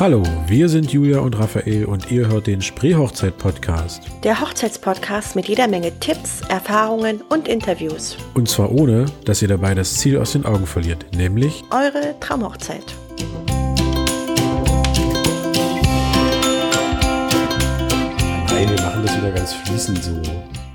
Hallo, wir sind Julia und Raphael und ihr hört den Spreehochzeit-Podcast. Der Hochzeitspodcast mit jeder Menge Tipps, Erfahrungen und Interviews. Und zwar ohne, dass ihr dabei das Ziel aus den Augen verliert, nämlich Eure Traumhochzeit. Nein, wir machen das wieder ganz fließend so.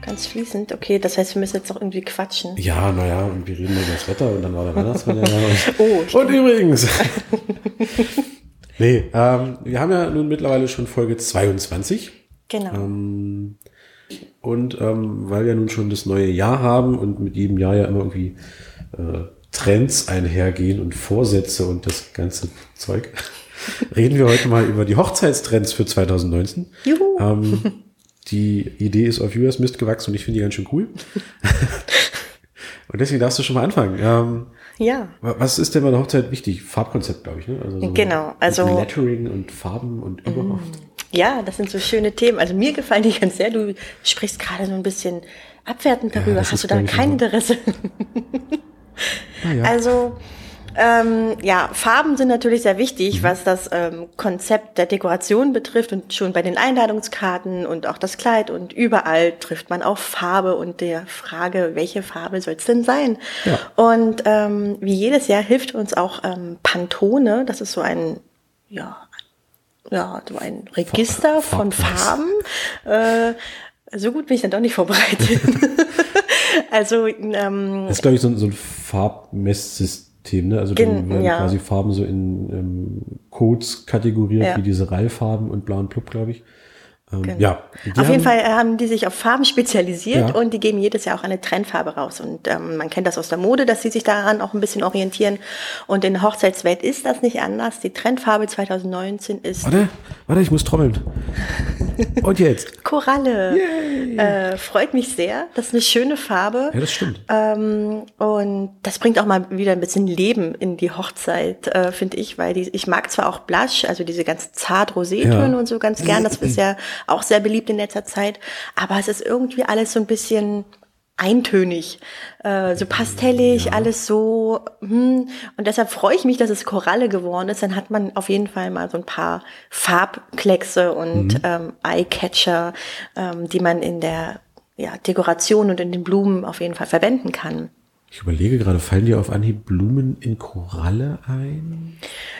Ganz fließend, okay, das heißt, wir müssen jetzt auch irgendwie quatschen. Ja, naja, und wir reden über das Wetter und dann war der Weihnachtsmann ja. Oh, Und übrigens. nee, ähm, wir haben ja nun mittlerweile schon Folge 22. Genau. Ähm, und ähm, weil wir nun schon das neue Jahr haben und mit jedem Jahr ja immer irgendwie äh, Trends einhergehen und Vorsätze und das ganze Zeug, reden wir heute mal über die Hochzeitstrends für 2019. Juhu. Ähm, die Idee ist auf US Mist gewachsen und ich finde die ganz schön cool. und deswegen darfst du schon mal anfangen. Ähm, ja. wa- was ist denn bei der Hochzeit wichtig? Farbkonzept, glaube ich. Ne? Also so Genau, also- Lettering und Farben und überhaupt. Ja, das sind so schöne Themen. Also mir gefallen die ganz sehr. Du sprichst gerade so ein bisschen abwertend darüber. das Hast du da kein. Interesse? Ja. Also ähm, ja, Farben sind natürlich sehr wichtig, Mhm. was das ähm, Konzept der Dekoration betrifft und schon bei den Einladungskarten und auch das Kleid und überall trifft man auf Farbe und der Frage, welche Farbe soll es denn sein? Ja. Und ähm, wie jedes Jahr hilft uns auch ähm, Pantone, das ist so ein ja ja so ein Register von. Farben. Äh, so gut bin ich dann doch nicht vorbereitet. also ähm, Das ist, glaube ich, so, ein- so ein Farbmesssystem, ne? Also dann werden ja. quasi Farben so in ähm, Codes kategoriert, Ja. wie diese Rallfarben und blauen Plupp, glaube ich. Ähm, Genau. Ja. Auf jeden Fall haben die sich auf Farben spezialisiert Ja. und die geben jedes Jahr auch eine Trendfarbe raus. Und ähm, man kennt das aus der Mode, dass sie sich daran auch ein bisschen orientieren. Und in der Hochzeitswelt ist das nicht anders. Die Trendfarbe 2019 ist Warte, warte, ich muss trommeln. Und jetzt? Koralle. Äh, freut mich sehr. Das ist eine schöne Farbe. Ja, das stimmt. Ähm, und das bringt auch mal wieder ein bisschen Leben in die Hochzeit, äh, finde ich, weil die, ich mag zwar auch Blush, also diese ganz zart Rosétöne Ja. und so ganz gern, das ist ja auch sehr beliebt in letzter Zeit, aber es ist irgendwie alles so ein bisschen eintönig, äh, so pastellig, alles so, hm, und deshalb freue ich mich, dass es Koralle geworden ist, dann hat man auf jeden Fall mal so ein paar Farbkleckse und ähm, Eyecatcher, ähm, die man in der ja, Dekoration und in den Blumen auf jeden Fall verwenden kann. Ich überlege gerade, fallen dir auf Anhieb Blumen in Koralle ein?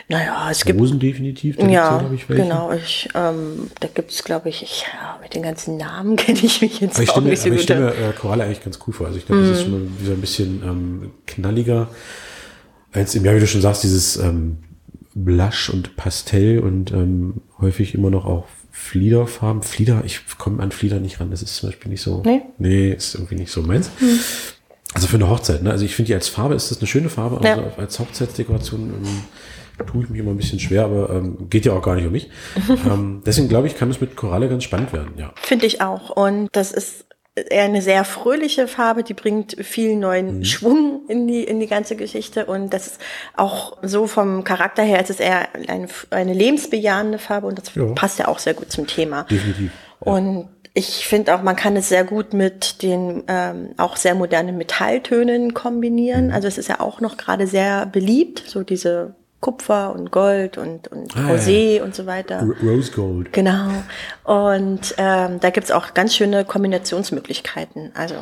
Naja, es gibt Rosen definitiv, da ja, ich, welche. genau. Ich, ähm, da gibt's, glaube ich, ich, ja, mit den ganzen Namen kenne ich mich jetzt Aber ich mir, nicht so aber ich gut. Mhm. stelle mir äh, Koralle eigentlich ganz cool vor. Also ich glaube, das ist schon mal wieder ein bisschen ähm, knalliger als im Jahr, wie du schon sagst, dieses ähm, Blush und Pastell und ähm, häufig immer noch auch Fliederfarben. Flieder, ich komme an Flieder nicht ran. Das ist zum Beispiel nicht so. Nee? Nee, ist irgendwie nicht so meins. Also für eine Hochzeit, ne? Also ich finde die als Farbe ist das eine schöne Farbe, aber Ja. so als Hochzeitsdekoration ähm, tue ich mich immer ein bisschen schwer, aber ähm, geht ja auch gar nicht um mich. ähm, deswegen glaube ich, kann es mit Koralle ganz spannend werden, ja. Finde ich auch. Und das ist eher eine sehr fröhliche Farbe, die bringt viel neuen Mhm. Schwung in die, in die ganze Geschichte. Und das ist auch so vom Charakter her, es ist eher eine, eine lebensbejahende Farbe und das Ja. passt ja auch sehr gut zum Thema. Definitiv. Und ich finde auch, man kann es sehr gut mit den ähm, auch sehr modernen Metalltönen kombinieren. Mhm. Also es ist ja auch noch gerade sehr beliebt, so diese Kupfer und Gold und, und Ah, ja, Rosé und so weiter. R Rose Gold. Genau. Und ähm, da gibt's auch ganz schöne Kombinationsmöglichkeiten. Also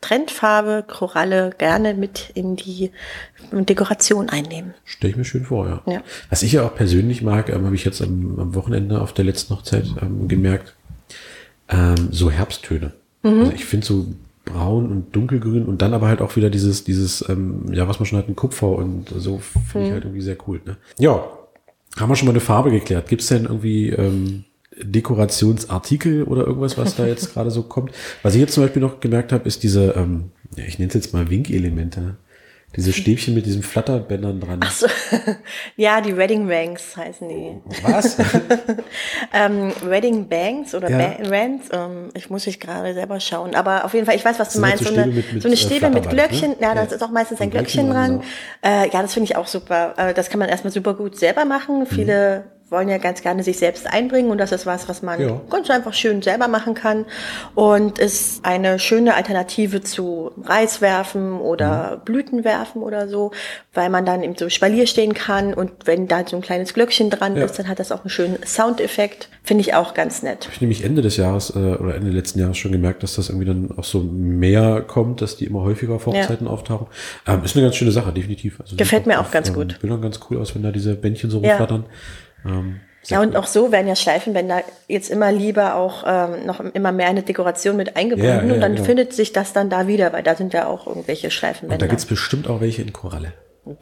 Trendfarbe, Koralle gerne mit in die Dekoration einnehmen. Stelle ich mir schön vor, ja. Ja. Was ich ja auch persönlich mag, ähm, habe ich jetzt am, am Wochenende auf der letzten Hochzeit ähm, gemerkt, ähm, so Herbsttöne. Mhm. Also ich finde so braun und dunkelgrün und dann aber halt auch wieder dieses, dieses, ähm, ja, was man schon hat, ein Kupfer und so finde Mhm. ich halt irgendwie sehr cool. Ne? Ja, haben wir schon mal eine Farbe geklärt. Gibt es denn irgendwie ähm, Dekorationsartikel oder irgendwas, was da jetzt gerade so kommt? Was ich jetzt zum Beispiel noch gemerkt habe, ist diese, ähm, ja, ich nenne es jetzt mal Winkelemente. Ne? Diese Stäbchen mit diesen Flatterbändern dran. Ach so. ja, die Wedding Bangs heißen die. Was? Ähm, Wedding Bangs oder Ja. ba Bands, ähm, ich muss ich gerade selber schauen. Aber auf jeden Fall, ich weiß, was du halt meinst. so So, eine, Stäbe mit- mit, so eine äh, Stäbe mit Flatterband, Glöckchen. ne? Ja, das Ja. ist auch meistens ein Glöckchen Glöckchen dran. dran, Äh, ja, das finde ich auch super. Äh, das kann man erstmal super gut selber machen. Mhm. Wollen ja ganz gerne sich selbst einbringen und das ist was, was man Ja. ganz einfach schön selber machen kann und ist eine schöne Alternative zu Reiswerfen oder Blütenwerfen oder so, weil man dann eben so Spalier stehen kann und wenn da so ein kleines Glöckchen dran Ja. ist, dann hat das auch einen schönen Soundeffekt. Finde ich auch ganz nett. Hab ich nämlich Ende des Jahres äh, oder Ende letzten Jahres schon gemerkt, dass das irgendwie dann auch so mehr kommt, dass die immer häufiger auf Hochzeiten auftauchen. Ähm, ist eine ganz schöne Sache, definitiv. Also Gefällt mir auf, auch ganz ähm, gut. Bildern ganz cool aus, wenn da diese Bändchen so Ja. Ähm, Ja, und auch so werden ja Schleifenbänder jetzt immer lieber auch ähm, noch immer mehr eine Dekoration mit eingebunden Ja, ja, und dann genau. findet sich das dann da wieder, weil da sind ja auch irgendwelche und Schleifenbänder. da gibt's bestimmt auch welche in Koralle.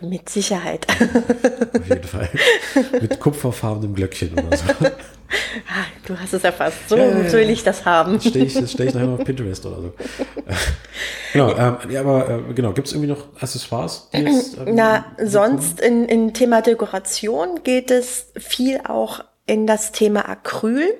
mit Sicherheit. Auf jeden Fall. Mit kupferfarbenem Glöckchen oder so. Du hast es erfasst. So, Ja, ja, will ich das haben. Das stehe ich, stell ich nachher noch auf Pinterest oder so. genau, ähm, ja, aber äh, genau, gibt's irgendwie noch Accessoires, die jetzt. Ähm, Na, sonst in, in Thema Dekoration geht es viel auch in das Thema Acryl.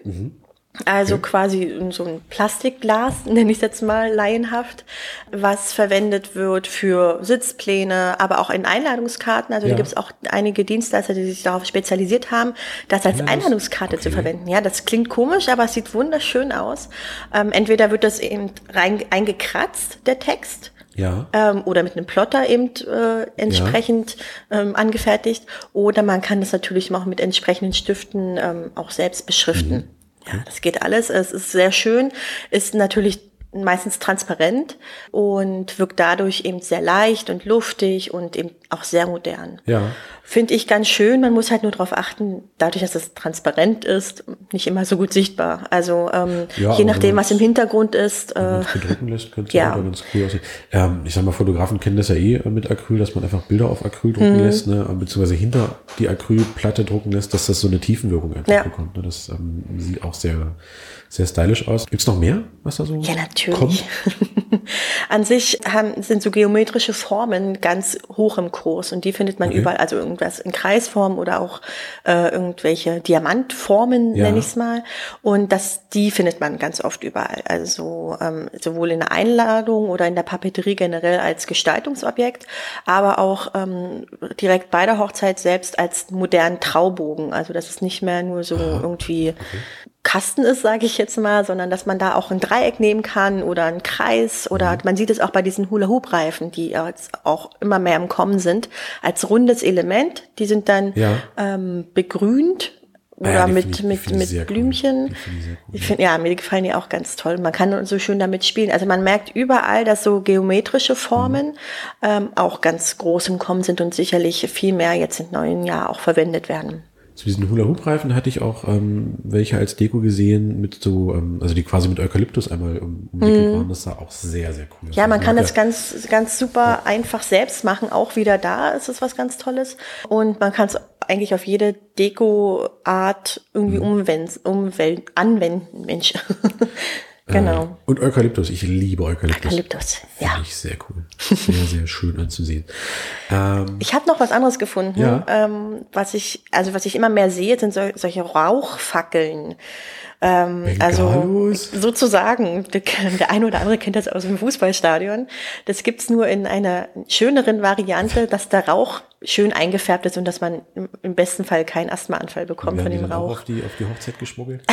Also quasi so ein Plastikglas, nenne ich es jetzt mal laienhaft, was verwendet wird für Sitzpläne, aber auch in Einladungskarten. Also Ja. da gibt es auch einige Dienstleister, die sich darauf spezialisiert haben, das als Einladungs- Einladungskarte zu okay. verwenden. Ja, das klingt komisch, aber es sieht wunderschön aus. Ähm, entweder wird das eben rein, eingekratzt, der Text, Ja. ähm, oder mit einem Plotter eben äh, entsprechend ähm, angefertigt. Oder man kann das natürlich auch mit entsprechenden Stiften ähm, auch selbst beschriften. Ja, das geht alles. Es ist sehr schön, ist natürlich meistens transparent und wirkt dadurch eben sehr leicht und luftig und eben auch sehr modern. Ja. Finde ich ganz schön. Man muss halt nur darauf achten, dadurch, dass es transparent ist, nicht immer so gut sichtbar. Also ähm, Ja, je nachdem, was im Hintergrund ist. Wenn Äh, bedrucken lässt, könnte es ja. ganz cool aussehen. Ähm, ich sag mal, Fotografen kennen das ja eh mit Acryl, dass man einfach Bilder auf Acryl Mhm. drucken lässt, ne, beziehungsweise hinter die Acrylplatte drucken lässt, dass das so eine Tiefenwirkung einfach Ja. bekommt. Ne? Das ähm, sieht auch sehr, sehr stylisch aus. Gibt's noch mehr, was da so Ja, natürlich. Kommt? An sich haben, sind so geometrische Formen ganz hoch im Kurs und die findet man Okay. überall, also irgendwas in Kreisform oder auch äh, irgendwelche Diamantformen, Ja. nenne ich es mal. Und das, die findet man ganz oft überall. Also ähm, sowohl in der Einladung oder in der Papeterie generell als Gestaltungsobjekt, aber auch ähm, direkt bei der Hochzeit selbst als modernen Traubogen. Also das ist nicht mehr nur so irgendwie Kasten ist, sage ich jetzt mal, sondern dass man da auch ein Dreieck nehmen kann oder einen Kreis oder Mhm. man sieht es auch bei diesen Hula-Hoop-Reifen, die jetzt auch immer mehr im Kommen sind, als rundes Element. Die sind dann Ja. ähm, begrünt oder ja, mit, ich- mit, mit cool. Blümchen. Finde ich cool, Ich finde, ja, mir gefallen die auch ganz toll. Man kann so schön damit spielen. Also man merkt überall, dass so geometrische Formen Mhm. ähm, auch ganz groß im Kommen sind und sicherlich viel mehr jetzt im neuen Jahr auch verwendet werden. Zu diesen Hula-Hoop-Reifen hatte ich auch ähm, welche als Deko gesehen, mit so, ähm, also die quasi mit Eukalyptus einmal um, umwickelt waren. Das sah auch sehr, sehr cool aus. Ja, man Also kann das ganz, ganz super einfach selbst machen. Auch wieder da ist es was ganz Tolles. Und man kann es eigentlich auf jede Deko-Art irgendwie Mhm. umwenden, umwel anwenden. Mensch. genau. Und Eukalyptus, ich liebe Eukalyptus. Eukalyptus, ja. Finde ich sehr cool. Sehr, sehr schön anzusehen. Ähm, Ich habe noch was anderes gefunden, Ja. ähm, was ich, also was ich immer mehr sehe, sind sol solche Rauchfackeln. Ähm, also sozusagen, der, eine oder andere kennt das aus dem Fußballstadion. Das gibt's nur in einer schöneren Variante, dass der Rauch schön eingefärbt ist und dass man im- besten Fall keinen Asthmaanfall bekommt von dem Rauch. auf die, auf die Hochzeit geschmuggelt?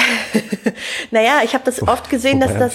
Naja, ich habe das oft gesehen, dass das.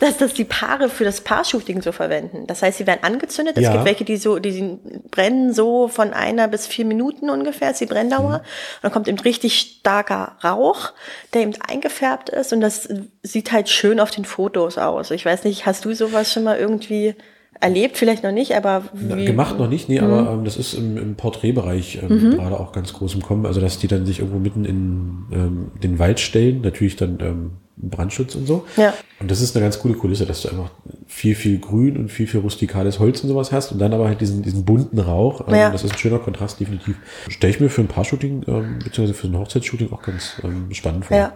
Dass das die Paare für das Paar-Shooting so verwenden. Das heißt, sie werden angezündet. Es Ja. gibt welche, die so, die brennen so von einer bis vier Minuten ungefähr, ist die Brenndauer. Mhm. Und dann kommt eben richtig starker Rauch, der eben eingefärbt ist und das sieht halt schön auf den Fotos aus. Ich weiß nicht, hast du sowas schon mal irgendwie erlebt? Vielleicht noch nicht, aber Na, Gemacht noch nicht, nee, Mhm. aber ähm, das ist im, im Porträtbereich ähm, gerade auch ganz groß im Kommen. Also, dass die dann sich irgendwo mitten in ähm, den Wald stellen, natürlich dann ähm, Brandschutz und so. Ja. Und das ist eine ganz coole Kulisse, dass du einfach viel, viel Grün und viel, viel rustikales Holz und sowas hast und dann aber halt diesen, diesen bunten Rauch. Ähm, Ja. Das ist ein schöner Kontrast, definitiv. Stelle ich mir für ein Paar-Shooting, ähm, beziehungsweise für ein Hochzeitsshooting auch ganz ähm, spannend vor. Ja.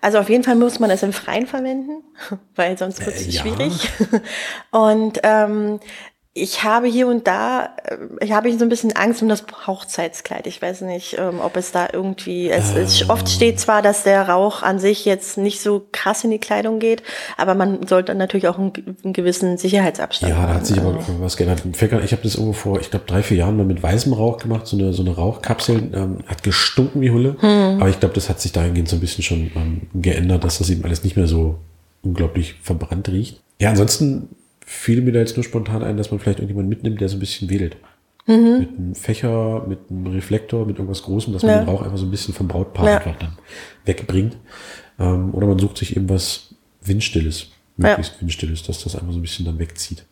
Also auf jeden Fall muss man es im Freien verwenden, weil sonst wird es Äh, ja. schwierig. Und ähm, ich habe hier und da, äh, ich habe so ein bisschen Angst um das Hochzeitskleid. Ich weiß nicht, ähm, ob es da irgendwie, es, es Ähm. oft steht zwar, dass der Rauch an sich jetzt nicht so krass in die Kleidung geht, aber man sollte natürlich auch einen, einen gewissen Sicherheitsabstand Ja, da hat sich aber Also, was geändert. Ich habe das irgendwo vor, ich glaube, drei, vier Jahren mal mit weißem Rauch gemacht, so eine, so eine Rauchkapsel, ähm, hat gestunken wie Hulle. Hm. Aber ich glaube, das hat sich dahingehend so ein bisschen schon ähm, geändert, dass das eben alles nicht mehr so unglaublich verbrannt riecht. Ja, ansonsten fiel mir da jetzt nur spontan ein, dass man vielleicht irgendjemanden mitnimmt, der so ein bisschen wedelt. Mhm. Mit einem Fächer, mit einem Reflektor, mit irgendwas Großem, dass man Ja. den Rauch einfach so ein bisschen vom Brautpaar Ja. einfach dann wegbringt. Ähm, oder man sucht sich eben was Windstilles, möglichst Windstilles, dass das einfach so ein bisschen dann wegzieht.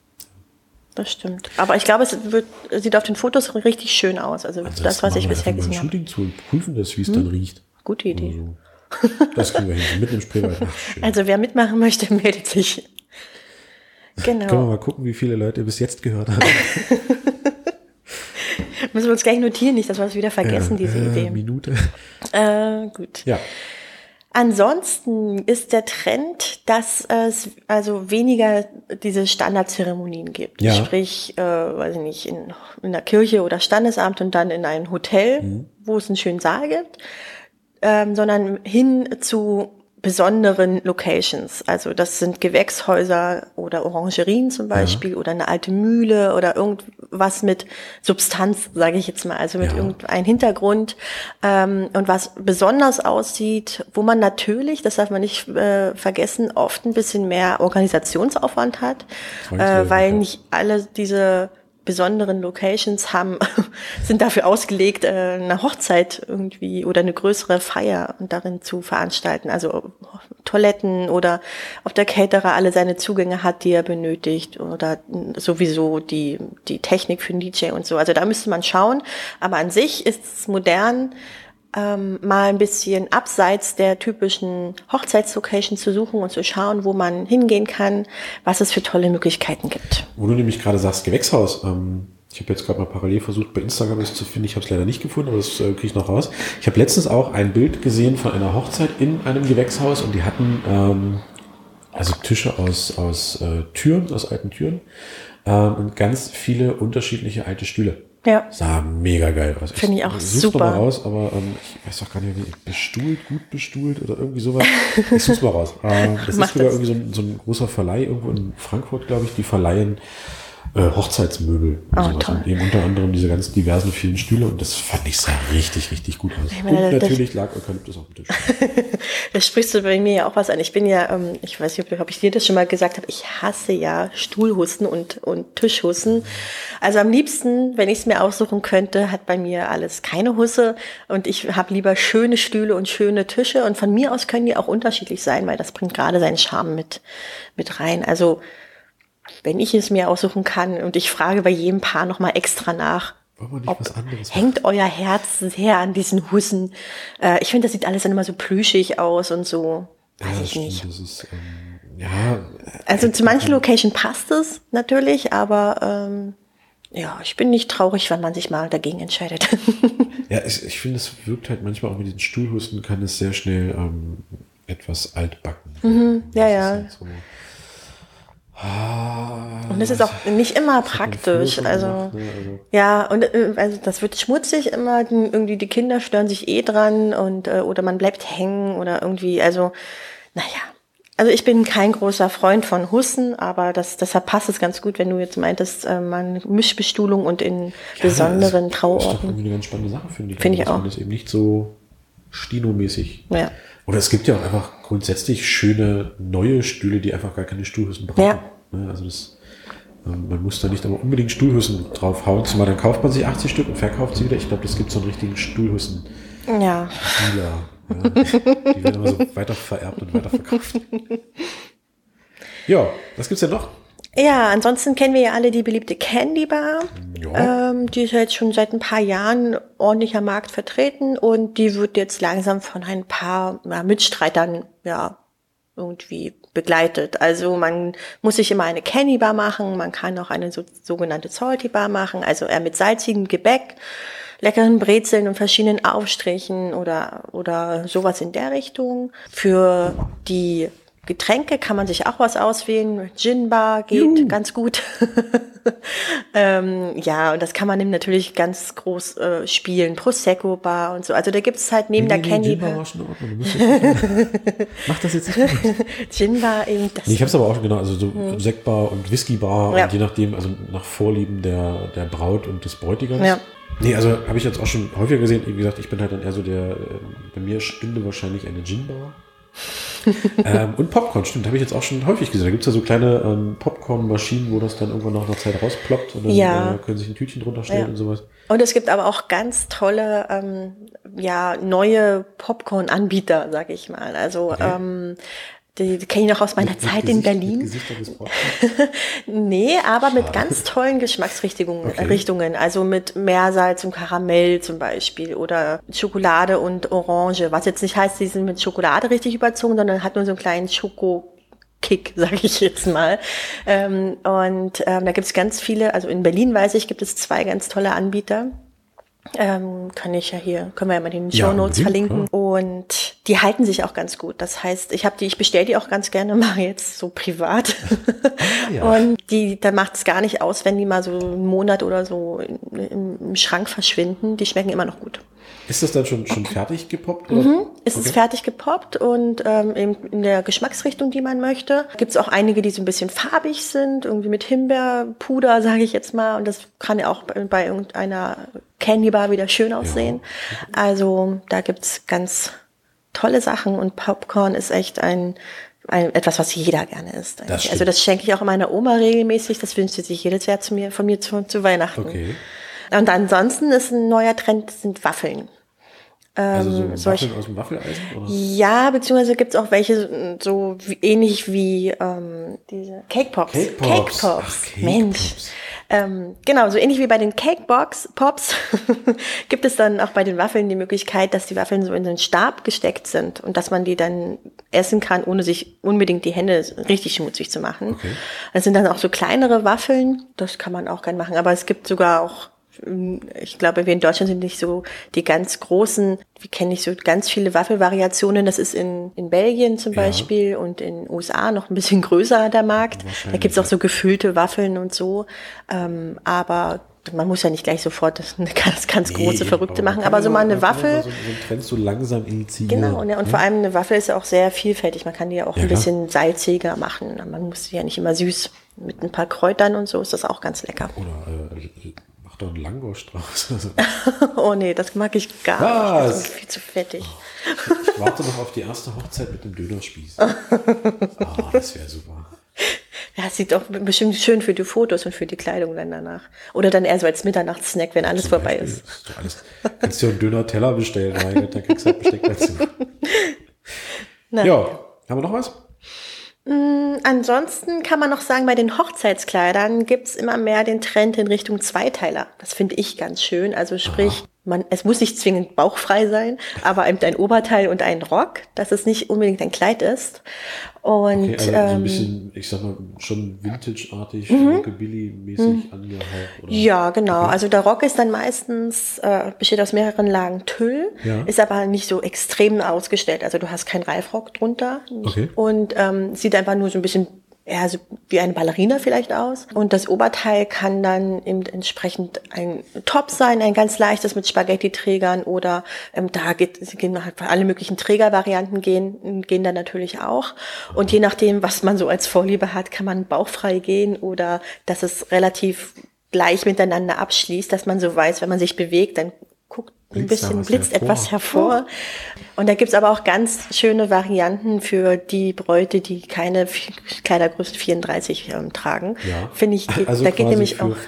Das stimmt. Aber ich glaube, es wird, sieht auf den Fotos richtig schön aus. Also Ansonsten das, was ich bisher gesehen habe. Shooting zu und prüfen das, wie es dann riecht. Gute Idee. Also, das kriegen wir hin. Mitten im Spreewald. Also wer mitmachen möchte, meldet sich. Können wir Genau. mal gucken, wie viele Leute bis jetzt gehört haben. Müssen wir uns gleich notieren, nicht, dass wir es wieder vergessen, diese äh, Idee. Minute. Äh, gut. Ja. Ansonsten ist der Trend, dass es also weniger diese Standardzeremonien gibt. Ja. Sprich, äh, weiß ich nicht, in, in der Kirche oder Standesamt und dann in ein Hotel, Mhm. wo es einen schönen Saal gibt, ähm, sondern hin zu besonderen Locations. Also das sind Gewächshäuser oder Orangerien zum Beispiel oder eine alte Mühle oder irgendwas mit Substanz, sage ich jetzt mal, also mit Ja. irgendeinem Hintergrund ähm, und was besonders aussieht, wo man natürlich, das darf man nicht äh, vergessen, oft ein bisschen mehr Organisationsaufwand hat, äh, weil ja. nicht alle diese besonderen Locations haben, sind dafür ausgelegt, äh, eine Hochzeit irgendwie oder eine größere Feier darin zu veranstalten. Also Toiletten oder ob der Caterer alle seine Zugänge hat, die er benötigt oder sowieso die, die Technik für den DJ und so. Also da müsste man schauen. Aber an sich ist es modern, ähm, mal ein bisschen abseits der typischen Hochzeitslocation zu suchen und zu schauen, wo man hingehen kann, was es für tolle Möglichkeiten gibt. Wo du nämlich gerade sagst, Gewächshaus. Ähm, ich habe jetzt gerade mal parallel versucht, bei Instagram es zu finden. Ich habe es leider nicht gefunden, aber das äh, kriege ich noch raus. Ich habe letztens auch ein Bild gesehen von einer Hochzeit in einem Gewächshaus und die hatten ähm, also Tische aus, aus äh, Türen, aus alten Türen ähm, und ganz viele unterschiedliche alte Stühle. Ja. Sah mega geil aus. Finde ich auch such's super. Mal raus, aber ähm, ich weiß doch gar nicht, wie bestuhlt, gut bestuhlt oder irgendwie sowas. Ich such's mal raus. Ähm, das Mach ist sogar das. irgendwie so ein, so ein großer Verleih irgendwo in Frankfurt, glaube ich, die verleihen äh, Hochzeitsmöbel. und Oh, sowas. toll. Und eben unter anderem diese ganz diversen vielen Stühle und das fand ich sah richtig, richtig gut aus. meine, und das- natürlich lag Eukalyptus auf dem Tisch. Das sprichst du bei mir ja auch was an. Ich bin ja, ähm, ich weiß nicht, ob, ich dir das schon mal gesagt habe, ich hasse ja Stuhlhusten und, und Tischhusten. Also am liebsten, wenn ich es mir aussuchen könnte, hat bei mir alles keine Husse und ich habe lieber schöne Stühle und schöne Tische und von mir aus können die auch unterschiedlich sein, weil das bringt gerade seinen Charme mit, mit rein. Also wenn ich es mir aussuchen kann und ich frage bei jedem Paar nochmal extra nach, hängt euer Herz sehr an diesen Hussen. Äh, ich finde, das sieht alles dann immer so plüschig aus und so. Weiß Ja, ich stimmt, nicht. Ist, ähm, ja, Also zu manchen Location passt es natürlich, aber ähm, ja, ich bin nicht traurig, wenn man sich mal dagegen entscheidet. Ja, ich, ich finde, es wirkt halt manchmal auch mit diesen Stuhlhusten, kann es sehr schnell ähm, etwas altbacken. Mhm. ja, ja. Halt so, Und es ist auch nicht immer das praktisch. Also ne? also ja, und äh, also das wird schmutzig immer. die- Irgendwie die Kinder stören sich eh dran und äh, oder man bleibt hängen oder irgendwie. Also naja. Also ich bin kein großer Freund von Hussen, aber das, deshalb passt es ganz gut, wenn du jetzt meintest, äh, man Mischbestuhlung und in besonderen Ja, das Ist doch Trauorten. irgendwie eine ganz spannende Sache, finde ich. Finde ich auch. Das eben nicht so Stino-mäßig. Ja. Oder es gibt ja auch einfach grundsätzlich schöne neue Stühle, die einfach gar keine Stuhlhussen brauchen. Ja. Ne, Also das, ähm, man muss da nicht aber unbedingt Stuhlhussen draufhauen. Zumal dann kauft man sich 80 Stück und verkauft sie wieder. Ich glaube, das gibt so einen richtigen Stuhlhussen. Ja. Ja, die werden immer so weiter vererbt und weiter verkauft. Ja, was gibt's denn noch? Ja, ansonsten kennen wir ja alle die beliebte Candy Bar. Ja. Ähm, die ist ja jetzt schon seit ein paar Jahren ordentlich am Markt vertreten und die wird jetzt langsam von ein paar ja, Mitstreitern ja irgendwie begleitet. Also man muss sich immer eine Candy Bar machen, man kann auch eine so, sogenannte Salty Bar machen, also eher mit salzigem Gebäck, leckeren Brezeln und verschiedenen Aufstrichen oder oder sowas in der Richtung. Für die Getränke kann man sich auch was auswählen. Gin Bar geht Juhu. ganz gut. ähm, ja, und das kann man eben natürlich ganz groß äh, spielen. Prosecco Bar und so. Also da gibt es halt neben nee, der nee, Candy Bar. War schon in Ordnung. Mach das jetzt nicht. Gin Bar eben. Das nee, ich habe es aber auch schon genau. Also so hm. Sektbar und Whisky Bar ja. und je nachdem, also nach Vorlieben der der Braut und des Bräutigams. Ja. Nee, also habe ich jetzt auch schon häufiger gesehen. Wie gesagt, ich bin halt dann eher so der, äh, bei mir stünde wahrscheinlich eine Gin-Bar. ähm, und Popcorn, stimmt, habe ich jetzt auch schon häufig gesehen. Da gibt es ja so kleine ähm, Popcorn-Maschinen, wo das dann irgendwann nach einer Zeit rausploppt und dann ja. äh, können sich ein Tütchen drunter stellen ja. und sowas. Und es gibt aber auch ganz tolle, ähm, ja, neue Popcorn-Anbieter, sag ich mal. Also okay. ähm, die, die kenne ich noch aus meiner mit, Zeit mit in Berlin. nee, aber mit ganz tollen Geschmacksrichtungen. Okay. Richtungen, also mit Meersalz und Karamell zum Beispiel oder Schokolade und Orange. Was jetzt nicht heißt, die sind mit Schokolade richtig überzogen, sondern hat nur so einen kleinen Schoko Kick, sage ich jetzt mal. Ähm, und ähm, da gibt es ganz viele, also in Berlin weiß ich, gibt es zwei ganz tolle Anbieter. Ähm, kann ich ja hier, können wir ja mal den Show Notes verlinken. Und die halten sich auch ganz gut. Das heißt, ich habe die, ich bestelle die auch ganz gerne mal jetzt so privat. Ja. Und die, da macht es gar nicht aus, wenn die mal so einen Monat oder so im, im Schrank verschwinden. Die schmecken immer noch gut. Ist das dann schon, schon fertig gepoppt? Oder? Mhm, ist okay. es fertig gepoppt und ähm, eben in der Geschmacksrichtung, die man möchte. Gibt es auch einige, die so ein bisschen farbig sind, irgendwie mit Himbeerpuder, sage ich jetzt mal. Und das kann ja auch bei, bei irgendeiner Candy Bar wieder schön aussehen. Ja. Also da gibt's ganz tolle Sachen und Popcorn ist echt ein, ein etwas, was jeder gerne isst. Das also das schenke ich auch meiner Oma regelmäßig. Das wünscht sie sich jedes Jahr zu mir, von mir zu, zu Weihnachten. Okay. Und ansonsten ist ein neuer Trend, sind Waffeln. Also so ähm, solche, aus dem Waffeleisen? Oder? Ja, beziehungsweise gibt's auch welche so wie, ähnlich wie ähm, diese Cake Pops. Cake Pops. Cake Pops. Ach, Cake Mensch. Pops. Ähm, genau, so ähnlich wie bei den Cakebox Pops gibt es dann auch bei den Waffeln die Möglichkeit, dass die Waffeln so in den Stab gesteckt sind und dass man die dann essen kann, ohne sich unbedingt die Hände richtig schmutzig zu machen. Okay. Das sind dann auch so kleinere Waffeln, das kann man auch gern machen, aber es gibt sogar auch ich glaube, wir in Deutschland sind nicht so die ganz großen, wie kenne ich so ganz viele Waffelvariationen. Das ist in, in Belgien zum ja. Beispiel und in USA noch ein bisschen größer der Markt. Da gibt's auch so gefüllte Waffeln und so. Ähm, aber man muss ja nicht gleich sofort das, das ganz nee, große Verrückte machen, aber so mal eine Waffel. So, Trend so langsam initiieren. Genau, und, ja, und ja. vor allem eine Waffel ist ja auch sehr vielfältig. Man kann die ja auch ja, ein bisschen salziger machen. Man muss sie ja nicht immer süß. Mit ein paar Kräutern und so ist das auch ganz lecker. Oder äh, Mach doch einen Langostrauß. oh nee, das mag ich gar Was? nicht. Das ist viel zu fettig. Oh, ich warte noch auf die erste Hochzeit mit dem Dönerspieß. oh, das wäre super. Ja, sieht doch bestimmt schön für die Fotos und für die Kleidung dann danach. Oder dann eher so als Mitternachtssnack, wenn alles Zum vorbei Beispiel, ist. ist alles, kannst du einen Döner-Teller bestellen, rein, da kriegst du halt Besteck dazu. Na. Ja, haben wir noch was? Mm, ansonsten kann man noch sagen, bei den Hochzeitskleidern gibt's immer mehr den Trend in Richtung Zweiteiler. Das finde ich ganz schön. Also sprich, Aha man, es muss nicht zwingend bauchfrei sein, aber eben ein Oberteil und ein Rock, dass es nicht unbedingt ein Kleid ist. Und okay, also ähm, so ein ähm, bisschen, ich sag mal, schon Vintage-artig, mhm. Rockabilly-mäßig mhm. angehaucht. Oder? Ja, genau. Okay. Also der Rock ist dann meistens, äh, besteht aus mehreren Lagen Tüll, ja. ist aber nicht so extrem ausgestellt. Also du hast keinen Reifrock drunter. Okay. Und ähm, sieht einfach nur so ein bisschen ja, so wie eine Ballerina vielleicht aus. Und das Oberteil kann dann eben entsprechend ein Top sein, ein ganz leichtes mit Spaghetti-Trägern oder ähm, da geht, gehen halt alle möglichen Trägervarianten gehen, gehen dann natürlich auch. Und je nachdem, was man so als Vorliebe hat, kann man bauchfrei gehen oder dass es relativ gleich miteinander abschließt, dass man so weiß, wenn man sich bewegt, dann ein bisschen blitzt hervor. etwas hervor. Und da gibt's aber auch ganz schöne Varianten für die Bräute, die keine Kleidergröße 34 ähm, tragen. Ja. Finde ich, also da geht nämlich auch.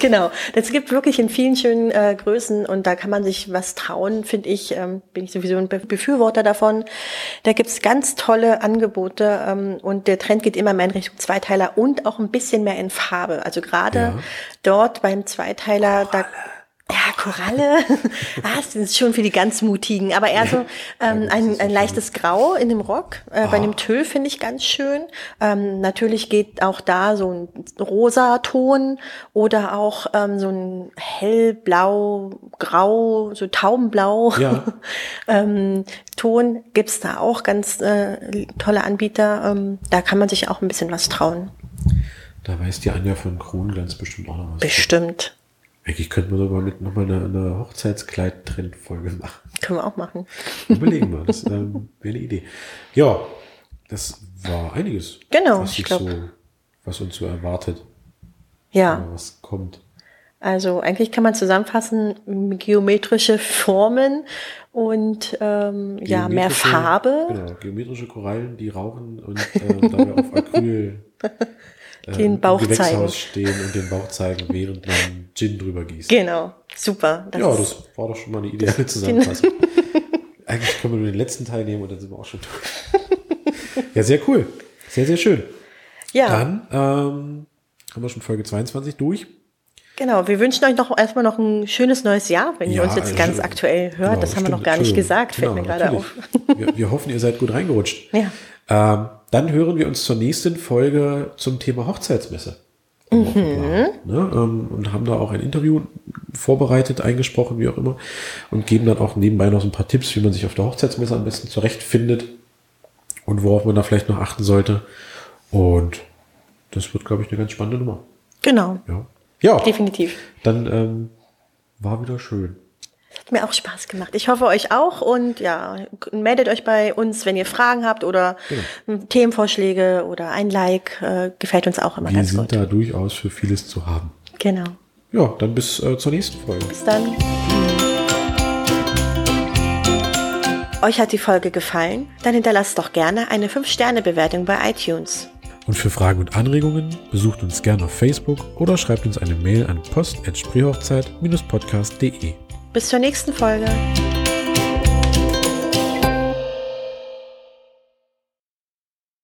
Genau. Das gibt wirklich in vielen schönen äh, Größen und da kann man sich was trauen, finde ich. Ähm, bin ich sowieso ein Befürworter davon. Da gibt's ganz tolle Angebote ähm, und der Trend geht immer mehr in Richtung Zweiteiler und auch ein bisschen mehr in Farbe. Also gerade ja. dort beim Zweiteiler, da Ja, Koralle. ah, das ist schon für die ganz Mutigen. Aber eher so ähm, ein, ein leichtes Grau in dem Rock. Äh, bei dem Tö finde ich ganz schön. Ähm, natürlich geht auch da so ein rosa Ton oder auch ähm, so ein hellblau, grau, so taubenblau Ja. ähm, Ton gibt's da auch ganz äh, tolle Anbieter. Ähm, da kann man sich auch ein bisschen was trauen. Da weiß die Anja von Kronglanz bestimmt auch noch was. Bestimmt. Eigentlich könnten wir sogar mit nochmal eine, eine Hochzeitskleid-Trend-Folge machen. Können wir auch machen. Überlegen wir, das ähm, wäre eine Idee. Ja, das war einiges. Genau, was, ich so, was uns so erwartet, Ja. was kommt. Also eigentlich kann man zusammenfassen, geometrische Formen und ähm, ja, mehr Farbe, Genau, geometrische Korallen, die rauchen und ähm, dabei auf Acryl Den Bauch im Gewächshaus zeigen. stehen und den Bauch zeigen, während man Gin drüber gießt. genau, super. ja, ist- das war doch schon mal eine ideale Zusammenfassung. Eigentlich können wir nur den letzten Teil nehmen und dann sind wir auch schon durch. ja, sehr cool. Sehr, sehr schön. ja Dann ähm, haben wir schon Folge 22 durch. Genau. Wir wünschen euch noch erstmal noch ein schönes neues Jahr, wenn ihr Ja, uns jetzt also, ganz aktuell hört. Genau, das haben wir noch gar nicht gesagt, fällt Genau, mir gerade auf. Wir, wir hoffen, ihr seid gut reingerutscht. Ja. Ähm, dann hören wir uns zur nächsten Folge zum Thema Hochzeitsmesse. Mhm. Ne? Ähm, und haben da auch ein Interview vorbereitet, eingesprochen, wie auch immer. Und geben dann auch nebenbei noch so ein paar Tipps, wie man sich auf der Hochzeitsmesse am besten zurechtfindet und worauf man da vielleicht noch achten sollte. Und das wird, glaube ich, eine ganz spannende Nummer. Genau, Ja, ja definitiv. dann ähm, war wieder schön. Hat mir auch Spaß gemacht. Ich hoffe euch auch und ja, meldet euch bei uns, wenn ihr Fragen habt oder Themenvorschläge oder ein Like. Äh, gefällt uns auch immer Wir ganz sind gut. da durchaus für vieles zu haben. Genau. Ja, dann bis äh, zur nächsten Folge. Bis dann. Euch hat die Folge gefallen? Dann hinterlasst doch gerne eine 5-Sterne-Bewertung bei iTunes. Und für Fragen und Anregungen besucht uns gerne auf Facebook oder schreibt uns eine Mail an post.spreehochzeit-podcast.de. Bis zur nächsten Folge.